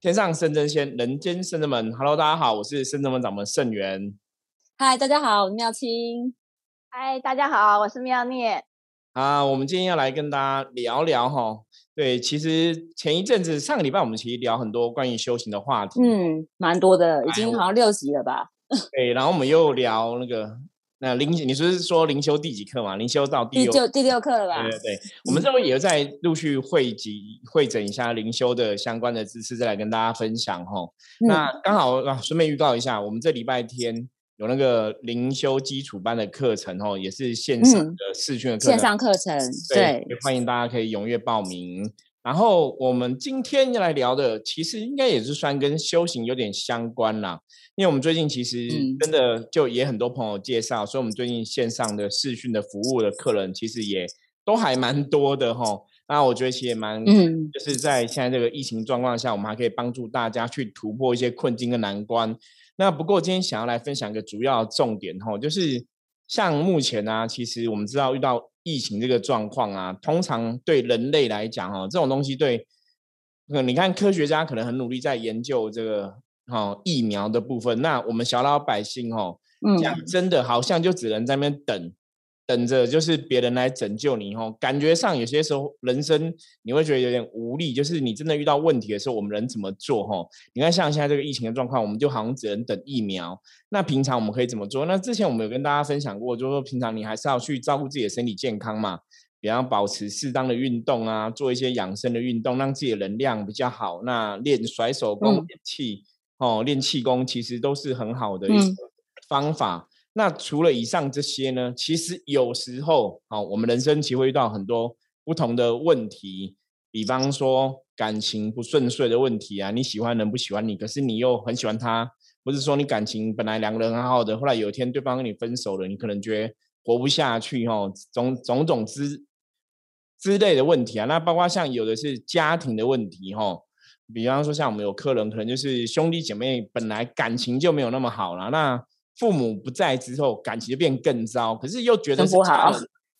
天上圣真仙，人间圣真门。Hello，大家好，我是圣真门掌门圣元。嗨，大家好，我是妙清。嗨，大家好，我是妙念。啊，我们今天要来跟大家聊聊哈。对，其实前一阵子上个礼拜我们其实聊很多关于修行的话题，嗯，蛮多的，已经好像六集了吧？对，然后我们又聊那个。那灵，你是说灵修第几课嘛？灵修到第六第六课了吧？对对对，我们这后也有在陆续汇集、汇整一下灵修的相关的知识，再来跟大家分享哈。那刚好啊，顺便预告一下，我们这礼拜天有那个灵修基础班的课程哦，也是线上的视讯的课程，线上课程，对，欢迎大家可以踊跃报名。然后我们今天要来聊的，其实应该也是算跟修行有点相关啦。因为我们最近其实真的就也很多朋友介绍，所以我们最近线上的视讯的服务的客人其实也都还蛮多的哈。那我觉得其实也蛮，嗯，就是在现在这个疫情状况下，我们还可以帮助大家去突破一些困境跟难关。那不过今天想要来分享一个主要重点哈，就是像目前呢，其实我们知道遇到疫情这个状况啊，通常对人类来讲哈，这种东西对，你看科学家可能很努力在研究这个。哦，疫苗的部分，那我们小老百姓哦，讲真的，好像就只能在那边等，等着就是别人来拯救你哦。感觉上有些时候人生你会觉得有点无力，就是你真的遇到问题的时候，我们人怎么做？哈，你看像现在这个疫情的状况，我们就好像只能等疫苗。那平常我们可以怎么做？那之前我们有跟大家分享过，就是说平常你还是要去照顾自己的身体健康嘛，比方保持适当的运动啊，做一些养生的运动，让自己的能量比较好。那练甩手功、练气。哦，练气功其实都是很好的一个方法。那除了以上这些呢？其实有时候，哦，我们人生其实会遇到很多不同的问题，比方说感情不顺遂的问题啊。你喜欢人不喜欢你，可是你又很喜欢他，不是说你感情本来两个人很好的，后来有一天对方跟你分手了，你可能觉得活不下去，哦，种种种之之类的问题啊。那包括像有的是家庭的问题，哈。比方说，像我们有客人，可能就是兄弟姐妹本来感情就没有那么好了，那父母不在之后，感情就变更糟。可是又觉得不好，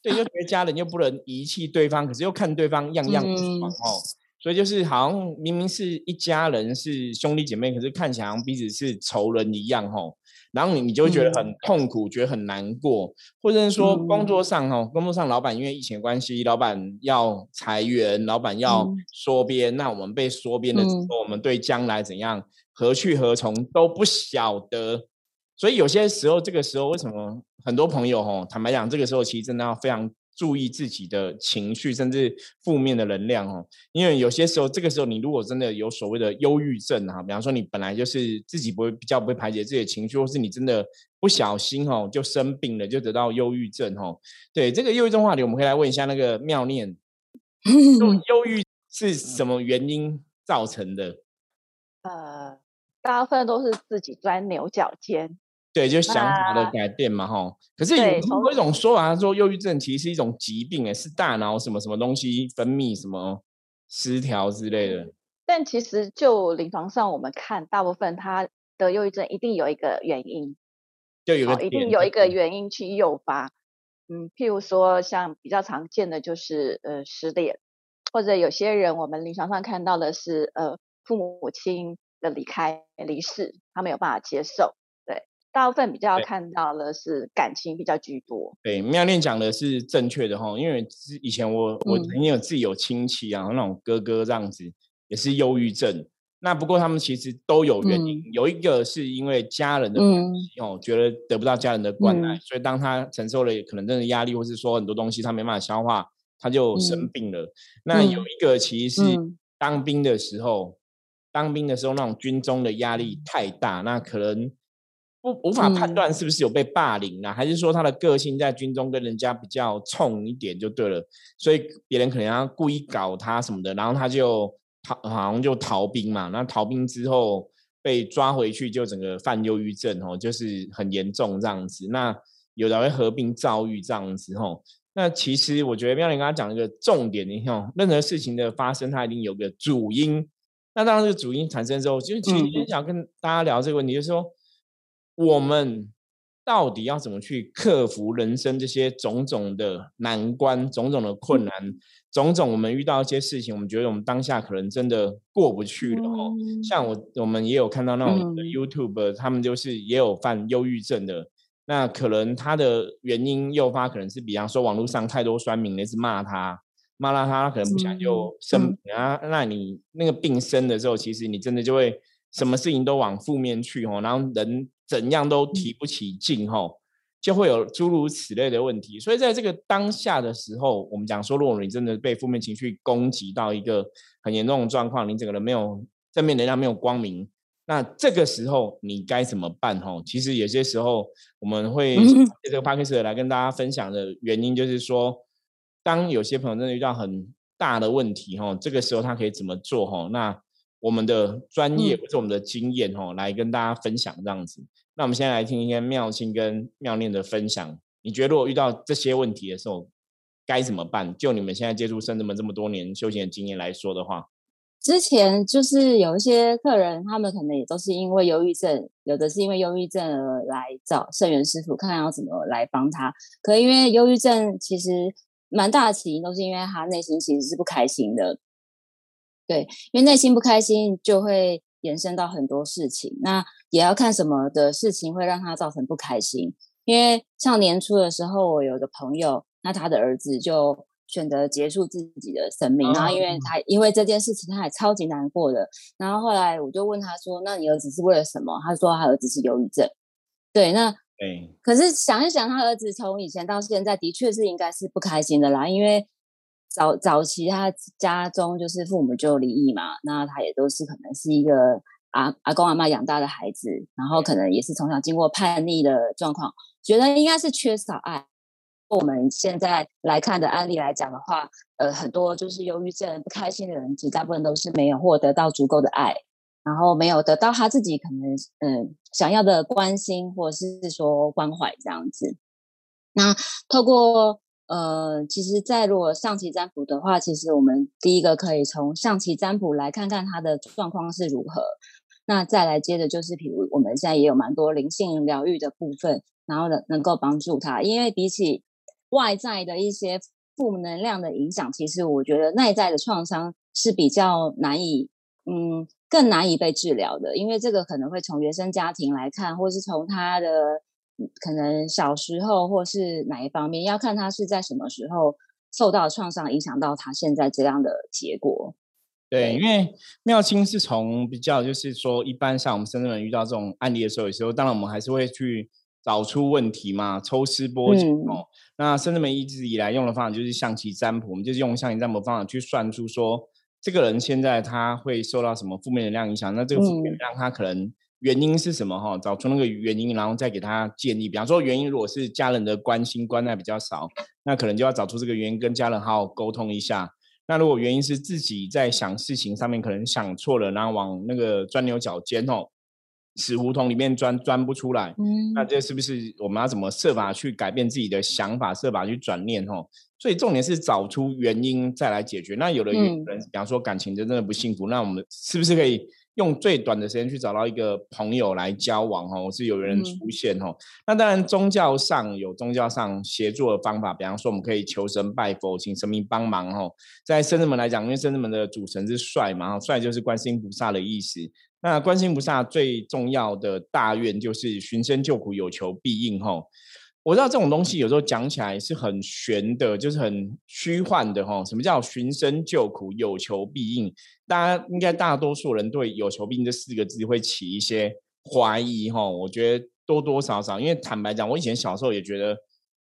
对，又觉得家人又不能遗弃对方，可是又看对方样样不爽哦，所以就是好像明明是一家人，是兄弟姐妹，可是看起来彼此是仇人一样哦。然后你你就会觉得很痛苦，觉得很难过，或者是说工作上哈，工作上老板因为疫情关系，老板要裁员，老板要缩编，那我们被缩编了之后，我们对将来怎样何去何从都不晓得，所以有些时候这个时候，为什么很多朋友哈，坦白讲，这个时候其实真的要非常。注意自己的情绪，甚至负面的能量哦。因为有些时候，这个时候你如果真的有所谓的忧郁症哈，比方说你本来就是自己不会比较不会排解自己的情绪，或是你真的不小心哦就生病了，就得到忧郁症哦。对这个忧郁症话题，我们可以来问一下那个妙念，忧郁是什么原因造成的？呃，大部分都是自己钻牛角尖。对，就想法的改变嘛，哈。可是有有一种说法，说忧郁症其实是一种疾病，哎，是大脑什么什么东西分泌什么失调之类的。但其实就临床上，我们看大部分他的忧郁症一定有一个原因，就有个一定有一个原因去诱发。嗯，譬如说像比较常见的就是呃失恋，或者有些人我们临床上看到的是呃父母亲的离开离世，他没有办法接受。大部分比较看到的是感情比较居多。对，妙念讲的是正确的哈，因为以前我我曾经有自己有亲戚啊，那种哥哥这样子也是忧郁症。那不过他们其实都有原因，有一个是因为家人的关系哦，觉得得不到家人的关爱，所以当他承受了可能真的压力，或是说很多东西他没办法消化，他就生病了。那有一个其实是当兵的时候，当兵的时候那种军中的压力太大，那可能。不无法判断是不是有被霸凌啊，还是说他的个性在军中跟人家比较冲一点就对了，所以别人可能要故意搞他什么的，然后他就逃，好像就逃兵嘛。那逃兵之后被抓回去，就整个犯忧郁症哦，就是很严重这样子。那有的会合并躁郁这样子哦。那其实我觉得妙玲刚刚讲一个重点，你看，任何事情的发生，它一定有个主因。那当然，这个主因产生之后，就其实想跟大家聊这个问题，就是说。我们到底要怎么去克服人生这些种种的难关、种种的困难、种种我们遇到一些事情，我们觉得我们当下可能真的过不去了哦。像我，我们也有看到那种 YouTube，他们就是也有犯忧郁症的。那可能他的原因诱发，可能是比方说网络上太多酸民，那是骂他，骂了他，可能不想就生啊。那你那个病生的时候，其实你真的就会什么事情都往负面去哦，然后人怎样都提不起劲吼，就会有诸如此类的问题。所以在这个当下的时候，我们讲说，如果你真的被负面情绪攻击到一个很严重的状况，你整个人没有正面能量，没有光明。那这个时候你该怎么办？吼，其实有些时候我们会这个 p a c k a 来跟大家分享的原因，就是说，当有些朋友真的遇到很大的问题，吼，这个时候他可以怎么做？吼，那我们的专业或者我们的经验，哦，来跟大家分享这样子。那我们现在来听一下妙清跟妙念的分享。你觉得如果遇到这些问题的时候该怎么办？就你们现在接触圣子们这么多年修行的经验来说的话。之前就是有一些客人，他们可能也都是因为忧郁症，有的是因为忧郁症而来找圣元师傅，看要怎么来帮他。可因为忧郁症其实蛮大的起因都是因为他内心其实是不开心的，对，因为内心不开心就会延伸到很多事情。那也要看什么的事情会让他造成不开心。因为像年初的时候，我有个朋友，那他的儿子就。选择结束自己的生命，然后因为他因为这件事情，他也超级难过的。然后后来我就问他说：“那你儿子是为了什么？”他说：“他儿子是忧郁症。”对，那对。可是想一想，他儿子从以前到现在，的确是应该是不开心的啦。因为早早期他家中就是父母就离异嘛，那他也都是可能是一个阿阿公阿妈养大的孩子，然后可能也是从小经过叛逆的状况，觉得应该是缺少爱。我们现在来看的案例来讲的话，呃，很多就是忧郁症、不开心的人，其实大部分都是没有获得到足够的爱，然后没有得到他自己可能嗯想要的关心，或者是说关怀这样子。那透过呃，其实，在如果象棋占卜的话，其实我们第一个可以从象棋占卜来看看他的状况是如何。那再来接着就是，比如我们现在也有蛮多灵性疗愈的部分，然后能能够帮助他，因为比起外在的一些负能量的影响，其实我觉得内在的创伤是比较难以，嗯，更难以被治疗的。因为这个可能会从原生家庭来看，或是从他的可能小时候，或是哪一方面，要看他是在什么时候受到创伤，影响到他现在这样的结果。对，因为妙清是从比较，就是说，一般像我们深圳人遇到这种案例的时候，有时候当然我们还是会去。找出问题嘛，抽丝剥茧哦。那深圳人一直以来用的方法就是象棋占卜，我们就是用象棋占卜方法去算出说，这个人现在他会受到什么负面能量影响？那这个负面能量他可能原因是什么？哈，找出那个原因，然后再给他建议。比方说，原因如果是家人的关心关爱比较少，那可能就要找出这个原因，跟家人好好沟通一下。那如果原因是自己在想事情上面可能想错了，然后往那个钻牛角尖哦。死胡同里面钻钻不出来，嗯，那这是不是我们要怎么设法去改变自己的想法，设法去转念哦？所以重点是找出原因再来解决。那有的人，比方说感情真的不幸福，那我们是不是可以用最短的时间去找到一个朋友来交往？吼，是有人出现吼。那当然宗教上有宗教上协作的方法，比方说我们可以求神拜佛，请神明帮忙哦。在圣人们来讲，因为圣人们的主神是帅嘛，帅就是观世音菩萨的意思。那观音菩萨最重要的大愿就是寻声救苦，有求必应。吼，我知道这种东西有时候讲起来是很玄的，就是很虚幻的。吼，什么叫寻声救苦，有求必应？大家应该大多数人对有求必应这四个字会起一些怀疑。吼，我觉得多多少少，因为坦白讲，我以前小时候也觉得。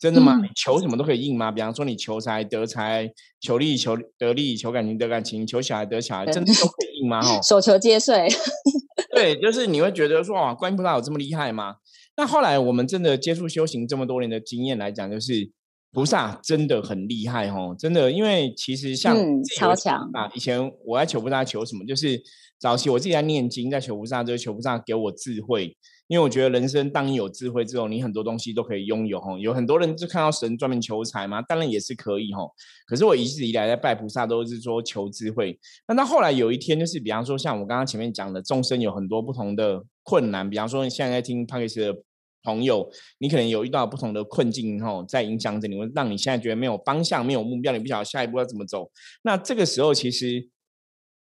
真的吗？你求什么都可以应吗？比方说你求财得财，求利求得利，求感情得感情，求小孩得小孩，真的都可以应吗？哈，手求皆遂。对，就是你会觉得说哇，观音菩萨有这么厉害吗？那后来我们真的接触修行这么多年的经验来讲，就是菩萨真的很厉害哦，真的，因为其实像超强啊，以前我在求菩萨求什么，就是早期我自己在念经，在求菩萨，就是求菩萨给我智慧。因为我觉得人生当你有智慧之后，你很多东西都可以拥有哦。有很多人就看到神专门求财嘛，当然也是可以哦。可是我一直以来在拜菩萨都是说求智慧。那到后来有一天，就是比方说像我刚刚前面讲的，众生有很多不同的困难，比方说你现在在听帕克斯的朋友，你可能有遇到不同的困境吼，在影响着你，会让你现在觉得没有方向、没有目标，你不晓得下一步要怎么走。那这个时候，其实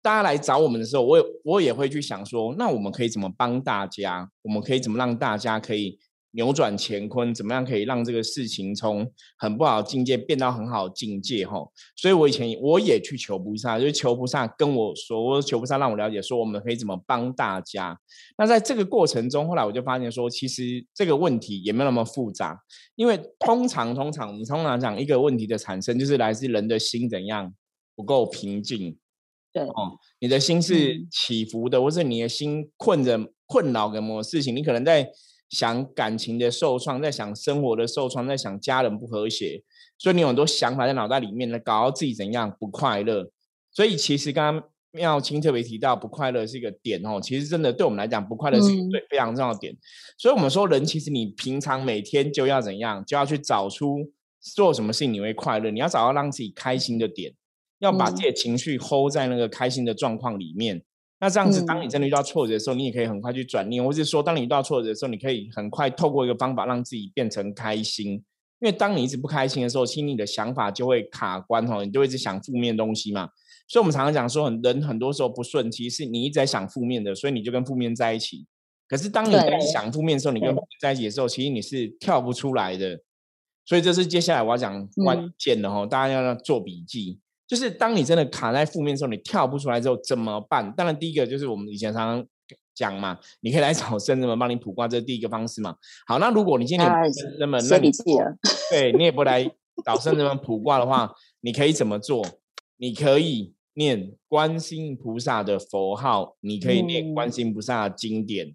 大家来找我们的时候，我也我也会去想说，那我们可以怎么帮大家？我们可以怎么让大家可以？扭转乾坤，怎么样可以让这个事情从很不好的境界变到很好的境界？哈，所以我以前我也去求菩萨，就是求菩萨跟我说，我求菩萨让我了解说，我们可以怎么帮大家。那在这个过程中，后来我就发现说，其实这个问题也没有那么复杂，因为通常通常我们通常讲一个问题的产生，就是来自人的心怎样不够平静。对，哦，你的心是起伏的，或是你的心困着困扰什么事情，你可能在。想感情的受创，在想生活的受创，在想家人不和谐，所以你有很多想法在脑袋里面呢，搞到自己怎样不快乐。所以其实刚刚妙清特别提到不快乐是一个点哦，其实真的对我们来讲，不快乐是一个非常重要的点。所以我们说人其实你平常每天就要怎样，就要去找出做什么事情你会快乐，你要找到让自己开心的点，要把自己的情绪 hold 在那个开心的状况里面。那这样子，当你真的遇到挫折的时候，你也可以很快去转念，或是说，当你遇到挫折的时候，你可以很快透过一个方法让自己变成开心。因为当你一直不开心的时候，心里的想法就会卡关哈，你就会一直想负面东西嘛。所以，我们常常讲说，很人很多时候不顺，其实是你一直在想负面的，所以你就跟负面在一起。可是，当你在想负面的时候，你跟负面在一起的时候，其实你是跳不出来的。所以，这是接下来我要讲关键的哈，大家要做笔记。就是当你真的卡在负面的时候，你跳不出来之后怎么办？当然，第一个就是我们以前常常讲嘛，你可以来找圣人们帮你卜卦，这是第一个方式嘛。好，那如果你今天圣人们写笔记了，对你也不来找圣人们卜卦的话，你可以怎么做？你可以念观音菩萨的佛号，你可以念观音菩萨的经典。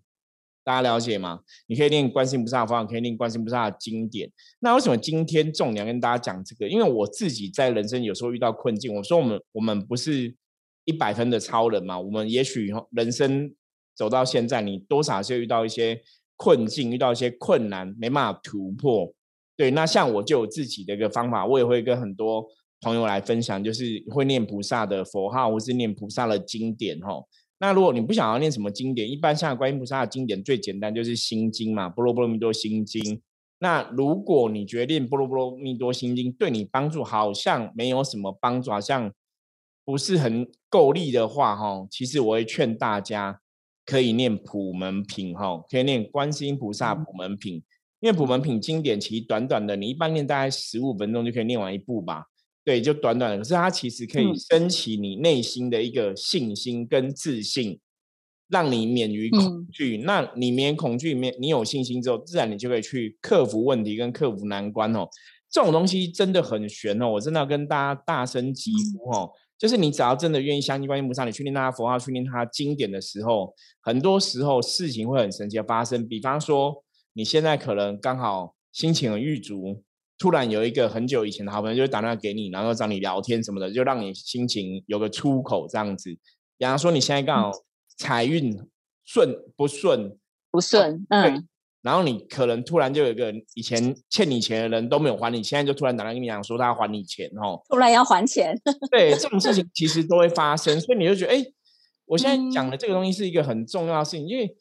大家了解吗？你可以念观世菩萨的方法，可以念观世菩萨的经典。那为什么今天重点跟大家讲这个？因为我自己在人生有时候遇到困境，我说我们我们不是一百分的超人嘛。我们也许人生走到现在，你多少是遇到一些困境，遇到一些困难，没办法突破。对，那像我就有自己的一个方法，我也会跟很多朋友来分享，就是会念菩萨的佛号，或是念菩萨的经典，吼。那如果你不想要念什么经典，一般像观音菩萨的经典最简单就是心经嘛，波罗波罗蜜多心经。那如果你决定波罗波罗蜜多心经对你帮助好像没有什么帮助，好像不是很够力的话，哈，其实我会劝大家可以念普门品，哈，可以念观世音菩萨普门品，因为普门品经典其实短短的，你一般念大概十五分钟就可以念完一部吧。对，就短短的，可是它其实可以升起你内心的一个信心跟自信，让你免于恐惧。那你免恐惧，免你有信心之后，自然你就可以去克服问题跟克服难关哦。这种东西真的很玄哦，我真的要跟大家大声疾呼哦，就是你只要真的愿意相信观音菩萨，你去念他佛号，去念他经典的时候，很多时候事情会很神奇的发生。比方说，你现在可能刚好心情很郁足。突然有一个很久以前的好朋友就打电话给你，然后找你聊天什么的，就让你心情有个出口这样子。比方说你现在刚好财运顺不顺？不顺，嗯。然后你可能突然就有一个以前欠你钱的人都没有还你，现在就突然打电话跟你讲说他要还你钱哦。突然要还钱？对，这种事情其实都会发生，所以你就觉得，哎，我现在讲的这个东西是一个很重要的事情，因为。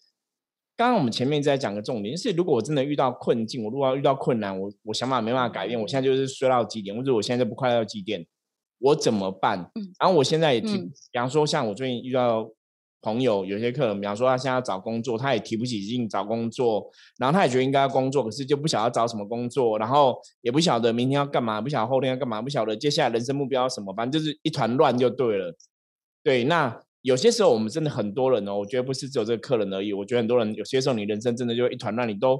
刚刚我们前面在讲个重点，是如果我真的遇到困境，我如果要遇到困难，我我想法没办法改变，我现在就是衰到极点，或者我现在就不快乐到极点，我怎么办？嗯，然后我现在也提，比方说像我最近遇到朋友，有些客人，比方说他现在要找工作，他也提不起劲找工作，然后他也觉得应该要工作，可是就不晓得找什么工作，然后也不晓得明天要干嘛，不晓得后天要干嘛，不晓得接下来人生目标什么，反正就是一团乱就对了。对，那。有些时候，我们真的很多人哦，我觉得不是只有这个客人而已。我觉得很多人有些时候，你人生真的就一团乱，你都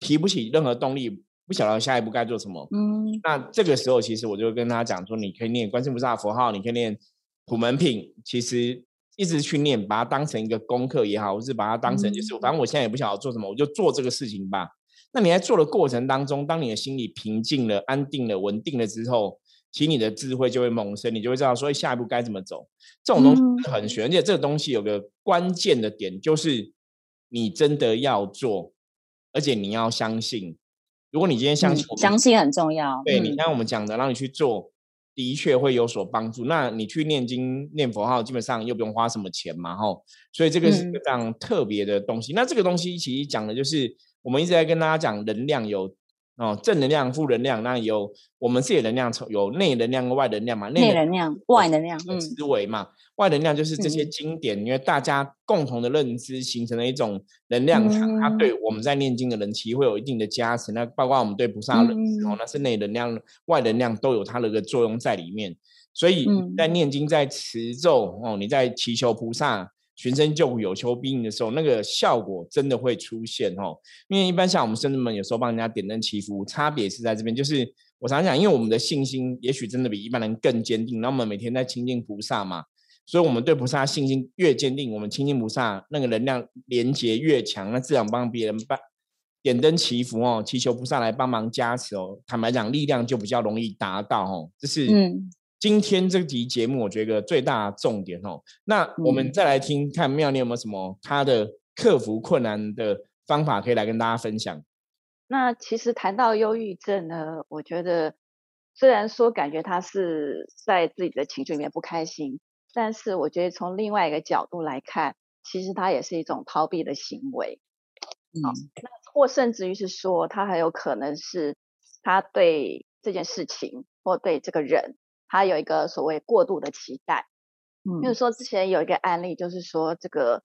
提不起任何动力，不晓得下一步该做什么。嗯，那这个时候，其实我就跟他讲说，你可以念观世菩萨佛号，你可以念普门品，其实一直去念，把它当成一个功课也好，或是把它当成就是，反正我现在也不晓得做什么，我就做这个事情吧。那你在做的过程当中，当你的心里平静了、安定了、稳定了之后。其实你的智慧就会萌生，你就会知道说下一步该怎么走。这种东西很玄，而且这个东西有个关键的点，就是你真的要做，而且你要相信。如果你今天相信，相信很重要。对你像我们讲的，让你去做，的确会有所帮助。那你去念经、念佛号，基本上又不用花什么钱嘛，吼。所以这个是非常特别的东西。那这个东西其实讲的就是我们一直在跟大家讲能量有。哦，正能量、负能量，那有我们自己的能量，有内能量跟外能量嘛？内能量、外能量，嗯，思维嘛。外能量就是这些经典，因为大家共同的认知形成了一种能量场，它对我们在念经的人其实会有一定的加持。那包括我们对菩萨认知哦，那是内能量、外能量都有它的一个作用在里面。所以在念经、在持咒哦，你在祈求菩萨。寻声救苦、有求必应的时候，那个效果真的会出现哦。因为一般像我们圣人们有时候帮人家点灯祈福，差别是在这边，就是我常讲，因为我们的信心也许真的比一般人更坚定，那我们每天在亲近菩萨嘛，所以我们对菩萨信心越坚定，我们亲近菩萨那个能量连接越强，那自然帮别人办点灯祈福哦，祈求菩萨来帮忙加持哦。坦白讲，力量就比较容易达到哦。这是嗯。今天这集节目，我觉得最大重点哦。那我们再来听看妙念有没有什么他的克服困难的方法可以来跟大家分享。那其实谈到忧郁症呢，我觉得虽然说感觉他是在自己的情绪里面不开心，但是我觉得从另外一个角度来看，其实他也是一种逃避的行为。嗯，那或甚至于是说，他很有可能是他对这件事情或对这个人。他有一个所谓过度的期待，嗯，比如说之前有一个案例，就是说这个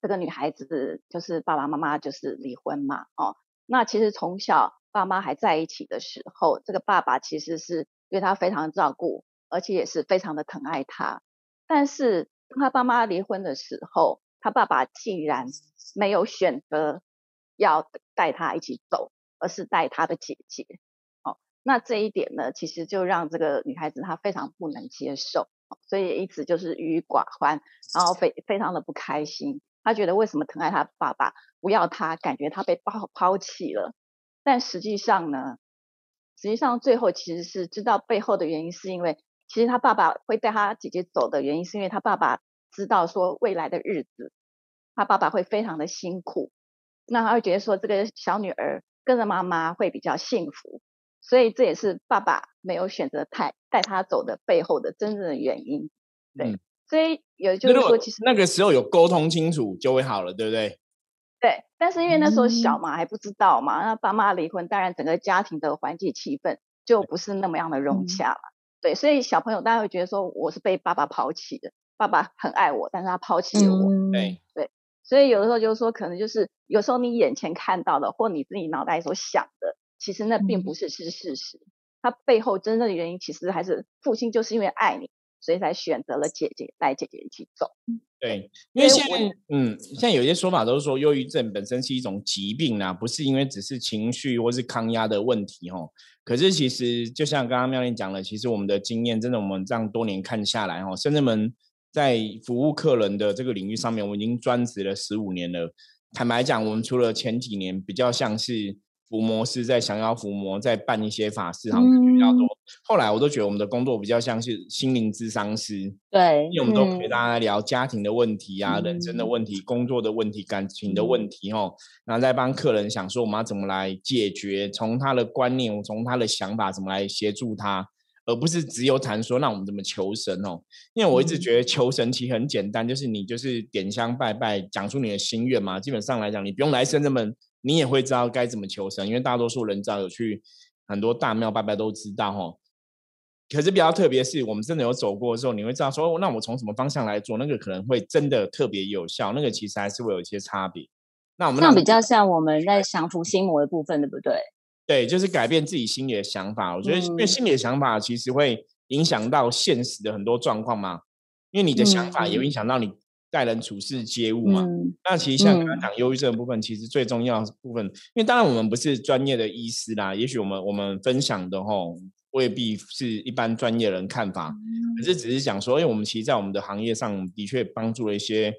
这个女孩子就是爸爸妈妈就是离婚嘛，哦，那其实从小爸妈还在一起的时候，这个爸爸其实是对她非常照顾，而且也是非常的疼爱她。但是当他爸妈离婚的时候，他爸爸竟然没有选择要带他一起走，而是带他的姐姐。那这一点呢，其实就让这个女孩子她非常不能接受，所以一直就是郁郁寡欢，然后非非常的不开心。她觉得为什么疼爱她爸爸不要她，感觉她被抛抛弃了。但实际上呢，实际上最后其实是知道背后的原因，是因为其实她爸爸会带她姐姐走的原因，是因为她爸爸知道说未来的日子，她爸爸会非常的辛苦，那他会觉得说这个小女儿跟着妈妈会比较幸福。所以这也是爸爸没有选择带带他走的背后的真正的原因，对。所以也就是说，其实那个时候有沟通清楚就会好了，对不对？对。但是因为那时候小嘛，还不知道嘛，那爸妈离婚，当然整个家庭的环境气氛就不是那么样的融洽了。对。所以小朋友大家会觉得说，我是被爸爸抛弃的，爸爸很爱我，但是他抛弃了我。对对。所以有的时候就是说，可能就是有时候你眼前看到的，或你自己脑袋所想的。其实那并不是是事实，他背后真正的原因其实还是父亲就是因为爱你，所以才选择了姐姐带姐姐一起走。对，因为现在嗯，现在有些说法都是说忧郁症本身是一种疾病啊，不是因为只是情绪或是抗压的问题哦。可是其实就像刚刚妙玲讲了，其实我们的经验真的，我们这样多年看下来哦，甚至们在服务客人的这个领域上面，我们已经专职了十五年了。坦白讲，我们除了前几年比较像是。伏魔师在降妖伏魔，在办一些法事，好像比较多。后来我都觉得我们的工作比较像是心灵智商师，对，因为我们都陪大家聊家庭的问题啊、人生的问题、工作的问题、感情的问题，哦，然后再帮客人想说我们要怎么来解决，从他的观念，从他的想法怎么来协助他，而不是只有谈说那我们怎么求神哦。因为我一直觉得求神其实很简单，就是你就是点香拜拜，讲出你的心愿嘛。基本上来讲，你不用来深圳门。你也会知道该怎么求神，因为大多数人只要有去很多大庙拜拜都知道哦。可是比较特别是我们真的有走过的时候，你会知道说，那我从什么方向来做，那个可能会真的特别有效。那个其实还是会有一些差别。那我们这样比较像我们在降服心魔的部分，对不对？对，就是改变自己心里的想法。我觉得，因为心里的想法其实会影响到现实的很多状况嘛。因为你的想法也会影响到你。待人处事接物嘛，那其实像刚刚讲忧郁症的部分，其实最重要的部分，因为当然我们不是专业的医师啦，也许我们我们分享的吼未必是一般专业人看法，可是只是讲说，因为我们其实，在我们的行业上的确帮助了一些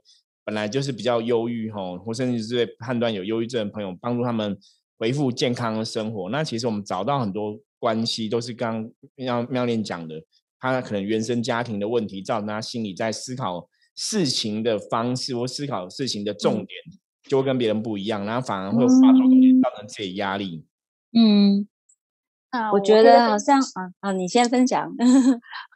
本来就是比较忧郁吼，或甚至是判断有忧郁症的朋友，帮助他们恢复健康的生活。那其实我们找到很多关系，都是刚妙妙莲讲的，他可能原生家庭的问题，造成他心里在思考。事情的方式或思考事情的重点就会跟别人不一样，然后反而会化作东西造成自己压力。嗯，啊，我觉得好像啊啊，你先分享，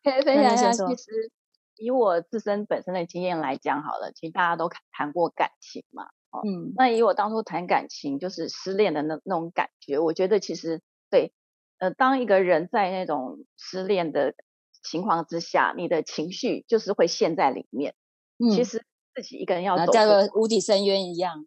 可以分享一下。其实以我自身本身的经验来讲，好了，其实大家都谈过感情嘛。嗯，那以我当初谈感情，就是失恋的那那种感觉，我觉得其实对，呃，当一个人在那种失恋的情况之下，你的情绪就是会陷在里面。嗯，其实自己一个人要走，叫个无底深渊一样。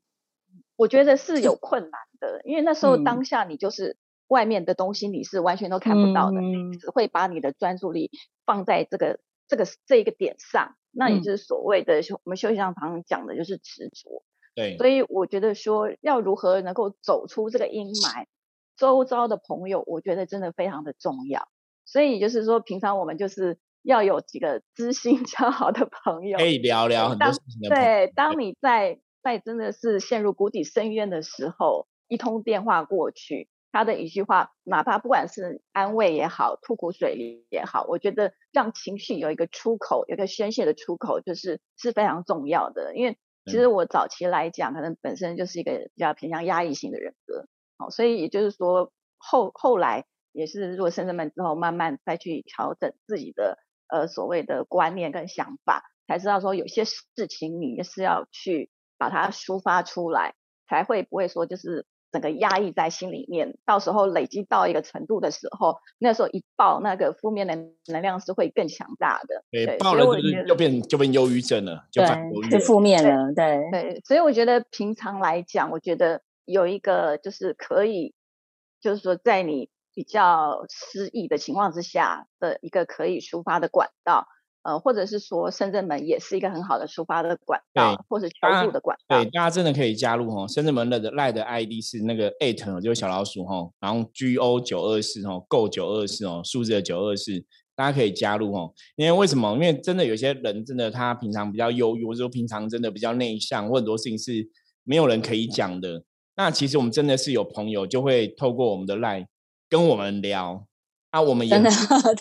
我觉得是有 困难的，因为那时候当下你就是外面的东西，你是完全都看不到的，你只会把你的专注力放在这个这个这一个点上，那也就是所谓的我们休息上常讲的就是执着。对，所以我觉得说要如何能够走出这个阴霾，周遭的朋友，我觉得真的非常的重要。所以就是说，平常我们就是要有几个知心交好的朋友，可以聊聊很多事情的。对，当你在在真的是陷入谷底深渊的时候，一通电话过去，他的一句话，哪怕不管是安慰也好，吐苦水也好，我觉得让情绪有一个出口，有一个宣泄的出口，就是是非常重要的，因为。其实我早期来讲，可能本身就是一个比较偏向压抑型的人格，好，所以也就是说后后来也是如果深圳门之后，慢慢再去调整自己的呃所谓的观念跟想法，才知道说有些事情你是要去把它抒发出来，才会不会说就是。整个压抑在心里面，到时候累积到一个程度的时候，那时候一爆，那个负面的能量是会更强大的。对，爆了就是就变就变忧郁症了，就反就负面了。对对，所以我觉得平常来讲，我觉得有一个就是可以，就是说在你比较失意的情况之下的一个可以抒发的管道。呃，或者是说深圳门也是一个很好的抒发的管道，或者求助的管道。对，大家真的可以加入哦。深圳门的赖的 ID 是那个 eight，就是小老鼠哈，然后 G O 九二四哦，Go 九二四哦，数字的九二四，大家可以加入哦。因为为什么？因为真的有些人真的他平常比较忧郁，或者说平常真的比较内向，或很多事情是没有人可以讲的。那其实我们真的是有朋友就会透过我们的赖跟我们聊。啊，我们也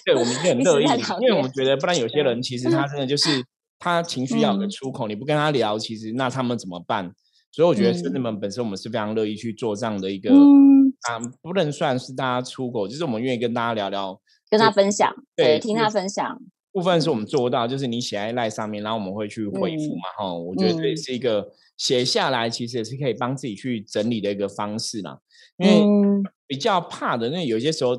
对，我们也很乐意，因为我们觉得，不然有些人其实他真的就 是他情绪要有个出口，你不跟他聊，其实那他们怎么办？所以我觉得，孙子们本身我们是非常乐意去做这样的一个啊，不能算是大家出口，就是我们愿意跟大家聊聊，跟他分享，对，听他分享。部分是我们做到，就是你写在赖上面，然后我们会去回复嘛，哈，我觉得这也是一个写下来，其实也是可以帮自己去整理的一个方式啦。因为比较怕的，那有些时候。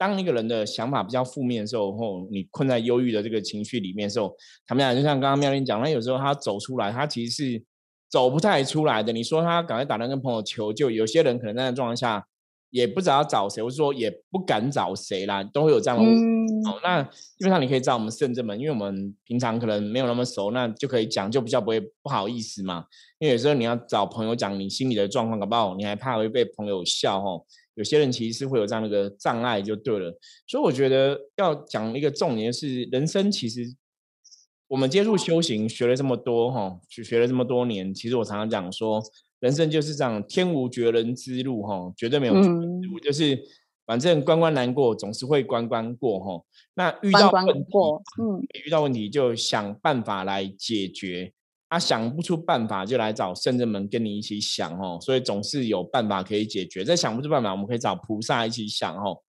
当一个人的想法比较负面的时候，后你困在忧郁的这个情绪里面的时候，他们俩就像刚刚妙玲讲，那有时候他走出来，他其实是走不太出来的。你说他赶快打电话跟朋友求救，有些人可能在那状况下也不知道找谁，或者说也不敢找谁啦，都会有这样的。哦，那基本上你可以找我们圣正门，因为我们平常可能没有那么熟，那就可以讲，就比较不会不好意思嘛。因为有时候你要找朋友讲你心里的状况，搞不好你还怕会被朋友笑哦。有些人其实是会有这样的一个障碍，就对了。所以我觉得要讲一个重点是，人生其实我们接触修行学了这么多哈，学学了这么多年，其实我常常讲说，人生就是这样，天无绝人之路哈，绝对没有绝人之路，就是反正关关难过，总是会关关过哈。那遇到问题，嗯，遇到问题就想办法来解决。他想不出办法，就来找圣人们跟你一起想哦，所以总是有办法可以解决。再想不出办法，我们可以找菩萨一起想哦。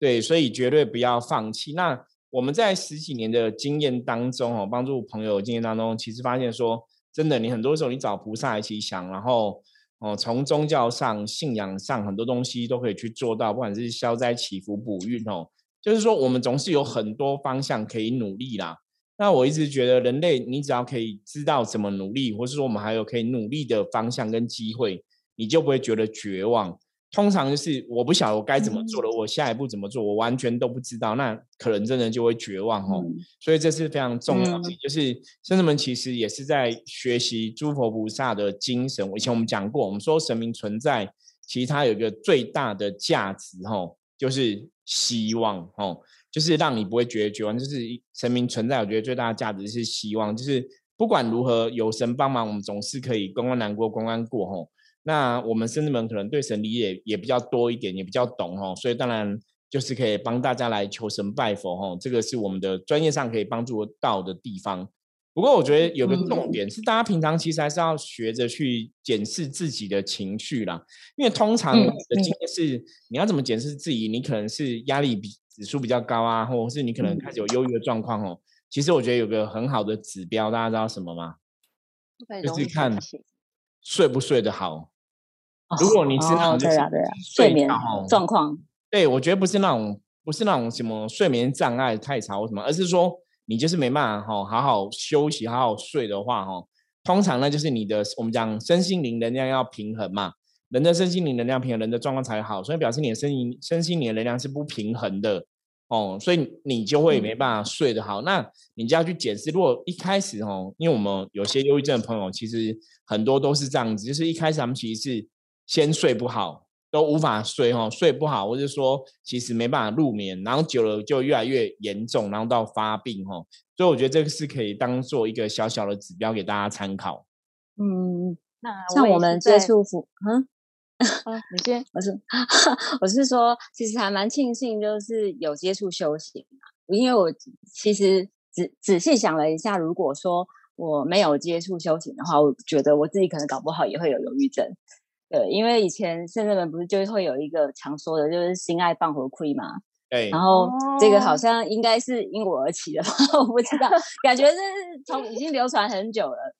对，所以绝对不要放弃。那我们在十几年的经验当中哦，帮助朋友经验当中，其实发现说，真的，你很多时候你找菩萨一起想，然后哦，从宗教上、信仰上很多东西都可以去做到，不管是消灾祈福、补运哦，就是说我们总是有很多方向可以努力啦。那我一直觉得，人类你只要可以知道怎么努力，或是说我们还有可以努力的方向跟机会，你就不会觉得绝望。通常就是我不晓得我该怎么做了，我下一步怎么做，我完全都不知道，那可能真的就会绝望哦。所以这是非常重要的，就是圣人们其实也是在学习诸佛菩萨的精神。以前我们讲过，我们说神明存在，其实它有一个最大的价值哦，就是希望哦。就是让你不会觉得绝望，就是神明存在，我觉得最大的价值是希望。就是不管如何有神帮忙，我们总是可以关关难过关关过吼。那我们甚至们可能对神理解也比较多一点，也比较懂哦，所以当然就是可以帮大家来求神拜佛哦。这个是我们的专业上可以帮助到的地方。不过我觉得有个重点是，大家平常其实还是要学着去检视自己的情绪啦。因为通常的经验是，你要怎么检视自己，你可能是压力比。指数比较高啊，或者是你可能开始有忧郁的状况哦。其实我觉得有个很好的指标，大家知道什么吗？就是看，睡不睡得好。如果你是那种对啊对啊，睡眠状况，对我觉得不是那种不是那种什么睡眠障碍太吵或什么，而是说你就是没办法哈好好休息好好睡的话哈，通常呢就是你的我们讲身心灵能量要平衡嘛，人的身心灵能量平衡，人的状况才好，所以表示你的身心身心灵的能量是不平衡的哦，所以你就会没办法睡得好。那你就要去检视，如果一开始哦，因为我们有些忧郁症的朋友，其实很多都是这样子，就是一开始他们其实是。先睡不好，都无法睡哈，睡不好，或者说其实没办法入眠，然后久了就越来越严重，然后到发病哈。所以我觉得这个是可以当做一个小小的指标给大家参考。嗯，那像我们接触服，嗯，你先，我是我是说，其实还蛮庆幸，就是有接触修行啊，因为我其实仔仔细想了一下，如果说我没有接触修行的话，我觉得我自己可能搞不好也会有忧郁症。对，因为以前圣人们不是就会有一个常说的，就是心爱放火亏嘛。对，然后这个好像应该是因我而起的吧，我不知道，感觉是从已经流传很久了。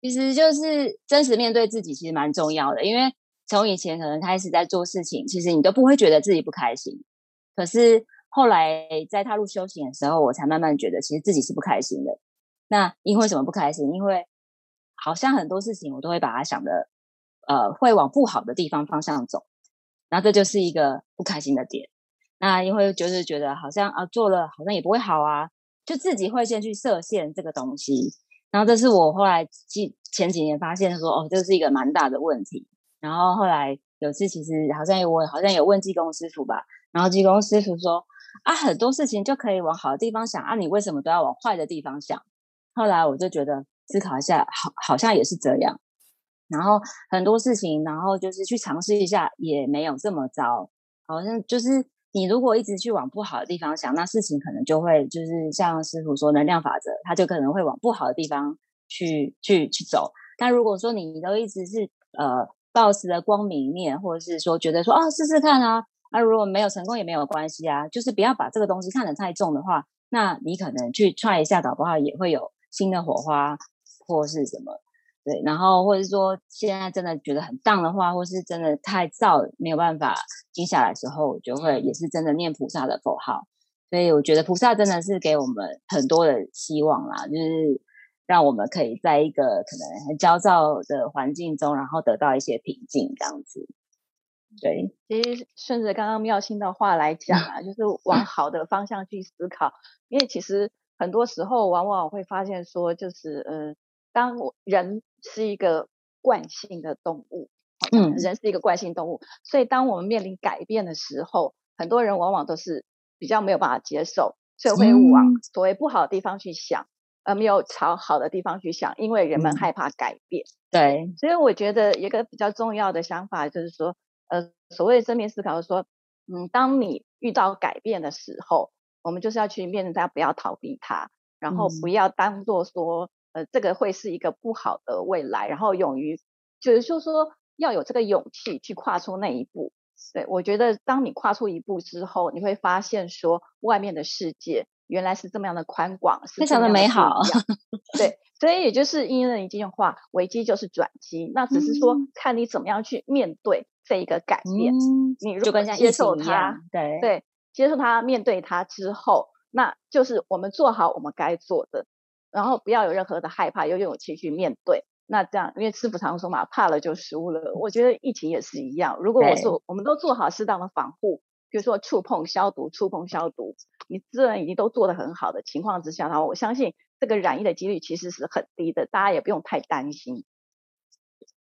其实就是真实面对自己，其实蛮重要的。因为从以前可能开始在做事情，其实你都不会觉得自己不开心。可是后来在踏入修行的时候，我才慢慢觉得，其实自己是不开心的。那因为什么不开心？因为好像很多事情我都会把它想的。呃，会往不好的地方方向走，然后这就是一个不开心的点。那因为就是觉得好像啊做了好像也不会好啊，就自己会先去设限这个东西。然后这是我后来前前几年发现说，哦，这是一个蛮大的问题。然后后来有次其实好像我好像有问技工师傅吧，然后技工师傅说啊，很多事情就可以往好的地方想啊，你为什么都要往坏的地方想？后来我就觉得思考一下，好好像也是这样。然后很多事情，然后就是去尝试一下，也没有这么糟。好像就是你如果一直去往不好的地方想，那事情可能就会就是像师傅说能量法则，它就可能会往不好的地方去去去走。但如果说你都一直是呃抱持的光明面，或者是说觉得说啊试试看啊，那如果没有成功也没有关系啊，就是不要把这个东西看得太重的话，那你可能去踹一下，搞不好也会有新的火花或是什么。对，然后或者是说现在真的觉得很荡的话，或是真的太燥没有办法静下来的时候，就会也是真的念菩萨的佛号。所以我觉得菩萨真的是给我们很多的希望啦，就是让我们可以在一个可能很焦躁的环境中，然后得到一些平静这样子。对，其实顺着刚刚妙心的话来讲啊，就是往好的方向去思考，因为其实很多时候往往会发现说，就是呃，当人是一个惯性的动物，嗯，人是一个惯性动物，所以当我们面临改变的时候，很多人往往都是比较没有办法接受，所以会往所谓不好的地方去想，而没有朝好的地方去想，因为人们害怕改变。对，所以我觉得一个比较重要的想法就是说，呃，所谓正面思考，说，嗯，当你遇到改变的时候，我们就是要去面对它，不要逃避它，然后不要当做说。呃，这个会是一个不好的未来，然后勇于，就是就说要有这个勇气去跨出那一步。对我觉得，当你跨出一步之后，你会发现说外面的世界原来是这么样的宽广，非常的美好。对，所以也就是应了一句话：危机就是转机。那只是说看你怎么样去面对这一个改变。你如果接受它，对对，接受它，面对它之后，那就是我们做好我们该做的。然后不要有任何的害怕，有勇气去面对。那这样，因为师傅常说嘛，怕了就输了。我觉得疫情也是一样。如果我做，我们都做好适当的防护，比如说触碰消毒、触碰消毒，你自然已经都做得很好的情况之下，然后我相信这个染疫的几率其实是很低的，大家也不用太担心。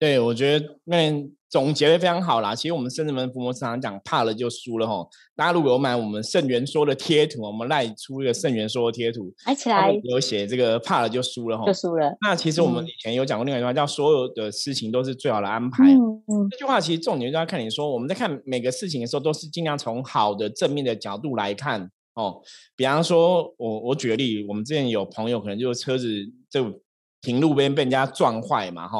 对，我觉得那总结的非常好啦。其实我们圣人门伏魔常常讲，怕了就输了吼。大家如果有买我们圣元说的贴图，我们赖出一个圣元说的贴图，来起来有写这个怕了就输了吼，就输了。那其实我们以前有讲过另外一句话，叫所有的事情都是最好的安排。嗯嗯这句话其实重点就要看你说，我们在看每个事情的时候，都是尽量从好的正面的角度来看哦。比方说，我我举个例，我们之前有朋友可能就是车子就停路边被人家撞坏嘛，哈。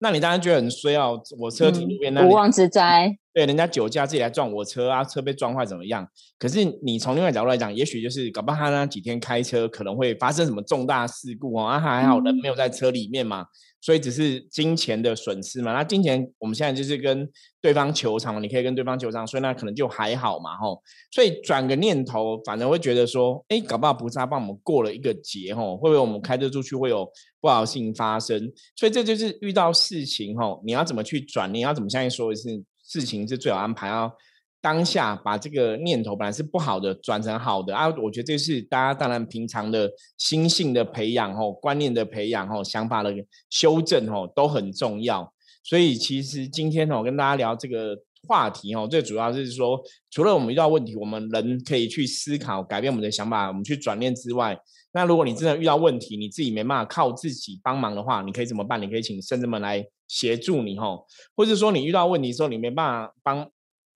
那你当然觉得很衰啊，我车停路边，那无妄之灾。对，人家酒驾自己来撞我车啊，车被撞坏怎么样？可是你从另外角度来讲，也许就是搞不好他那几天开车可能会发生什么重大事故哦，啊还好人没有在车里面嘛。所以只是金钱的损失嘛？那金钱我们现在就是跟对方求偿，你可以跟对方求偿，所以那可能就还好嘛，吼。所以转个念头，反而会觉得说，哎，搞不好菩萨帮我们过了一个劫，吼，会不会我们开车出去会有不好事情发生？所以这就是遇到事情，吼，你要怎么去转？你要怎么相信说是事情是最好安排？要当下把这个念头本来是不好的转成好的啊！我觉得这是大家当然平常的心性的培养哦，观念的培养哦，想法的修正哦，都很重要。所以其实今天我，跟大家聊这个话题哦，最主要是说，除了我们遇到问题，我们人可以去思考改变我们的想法，我们去转念之外，那如果你真的遇到问题，你自己没办法靠自己帮忙的话，你可以怎么办？你可以请圣人们来协助你哦，或者说你遇到问题的时候，你没办法帮。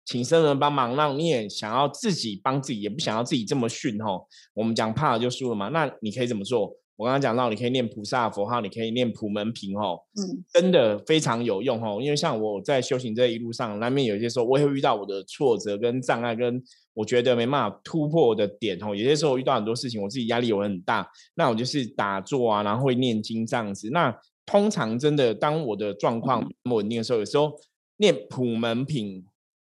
请生人帮忙，让你也想要自己帮自己，也不想要自己这么训吼。我们讲怕了就输了嘛，那你可以怎么做？我刚刚讲到，你可以念菩萨佛号，你可以念普门品吼，嗯，真的非常有用哦。因为像我在修行这一路上，难免有些时候我也会遇到我的挫折跟障碍，跟我觉得没办法突破的点哦。有些时候遇到很多事情，我自己压力有很大，那我就是打坐啊，然后会念经这样子。那通常真的当我的状况不稳定的时候，有时候念普门品。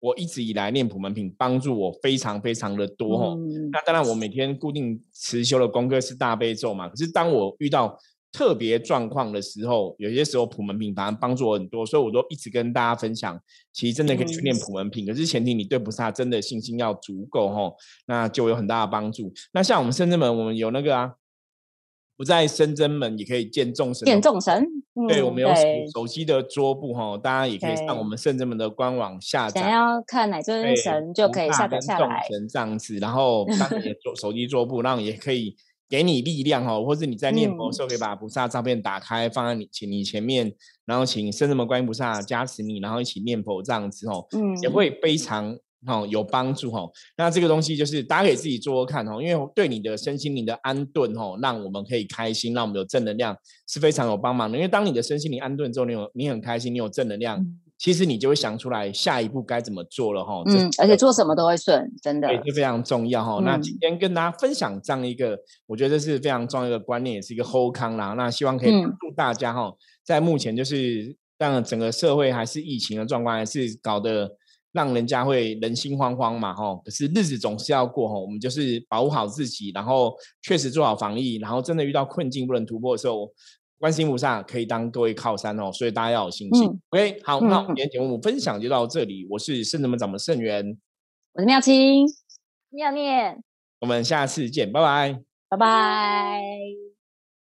我一直以来念普门品，帮助我非常非常的多吼。那当然，我每天固定持修的功课是大悲咒嘛。可是当我遇到特别状况的时候，有些时候普门品反而帮助我很多，所以我都一直跟大家分享，其实真的可以去念普门品。可是前提你对菩萨真的信心要足够哈，那就有很大的帮助。那像我们深圳门，我们有那个啊。不在深圳门也可以见众神，见众神。对，我们有手手机的桌布哈，大家也可以上我们深圳门的官网下载。想要看哪尊神就可以下载下来。神这样子，然后当你的桌手机桌布，然后也可以给你力量哈，或者你在念佛的时候可以把菩萨照片打开放在你请你前面，然后请深圳门观音菩萨加持你，然后一起念佛这样子哦，嗯，也会非常。哦，有帮助哈。那这个东西就是大家可以自己做做看哦，因为对你的身心灵的安顿哦，让我们可以开心，让我们有正能量，是非常有帮忙的。因为当你的身心灵安顿之后，你有你很开心，你有正能量，其实你就会想出来下一步该怎么做了哈。嗯，而且做什么都会顺，真的。对，这非常重要哈。那今天跟大家分享这样一个，我觉得这是非常重要的观念，也是一个后康啦。那希望可以帮助大家哈，在目前就是让整个社会还是疫情的状况，还是搞得。让人家会人心惶惶嘛，吼！可是日子总是要过，吼！我们就是保护好自己，然后确实做好防疫，然后真的遇到困境不能突破的时候，观世菩萨可以当各位靠山哦。所以大家要有信心。OK，好，那今天节目分享就到这里。我是圣人们掌门圣元，我是妙清妙念，我们下次见，拜拜，拜拜。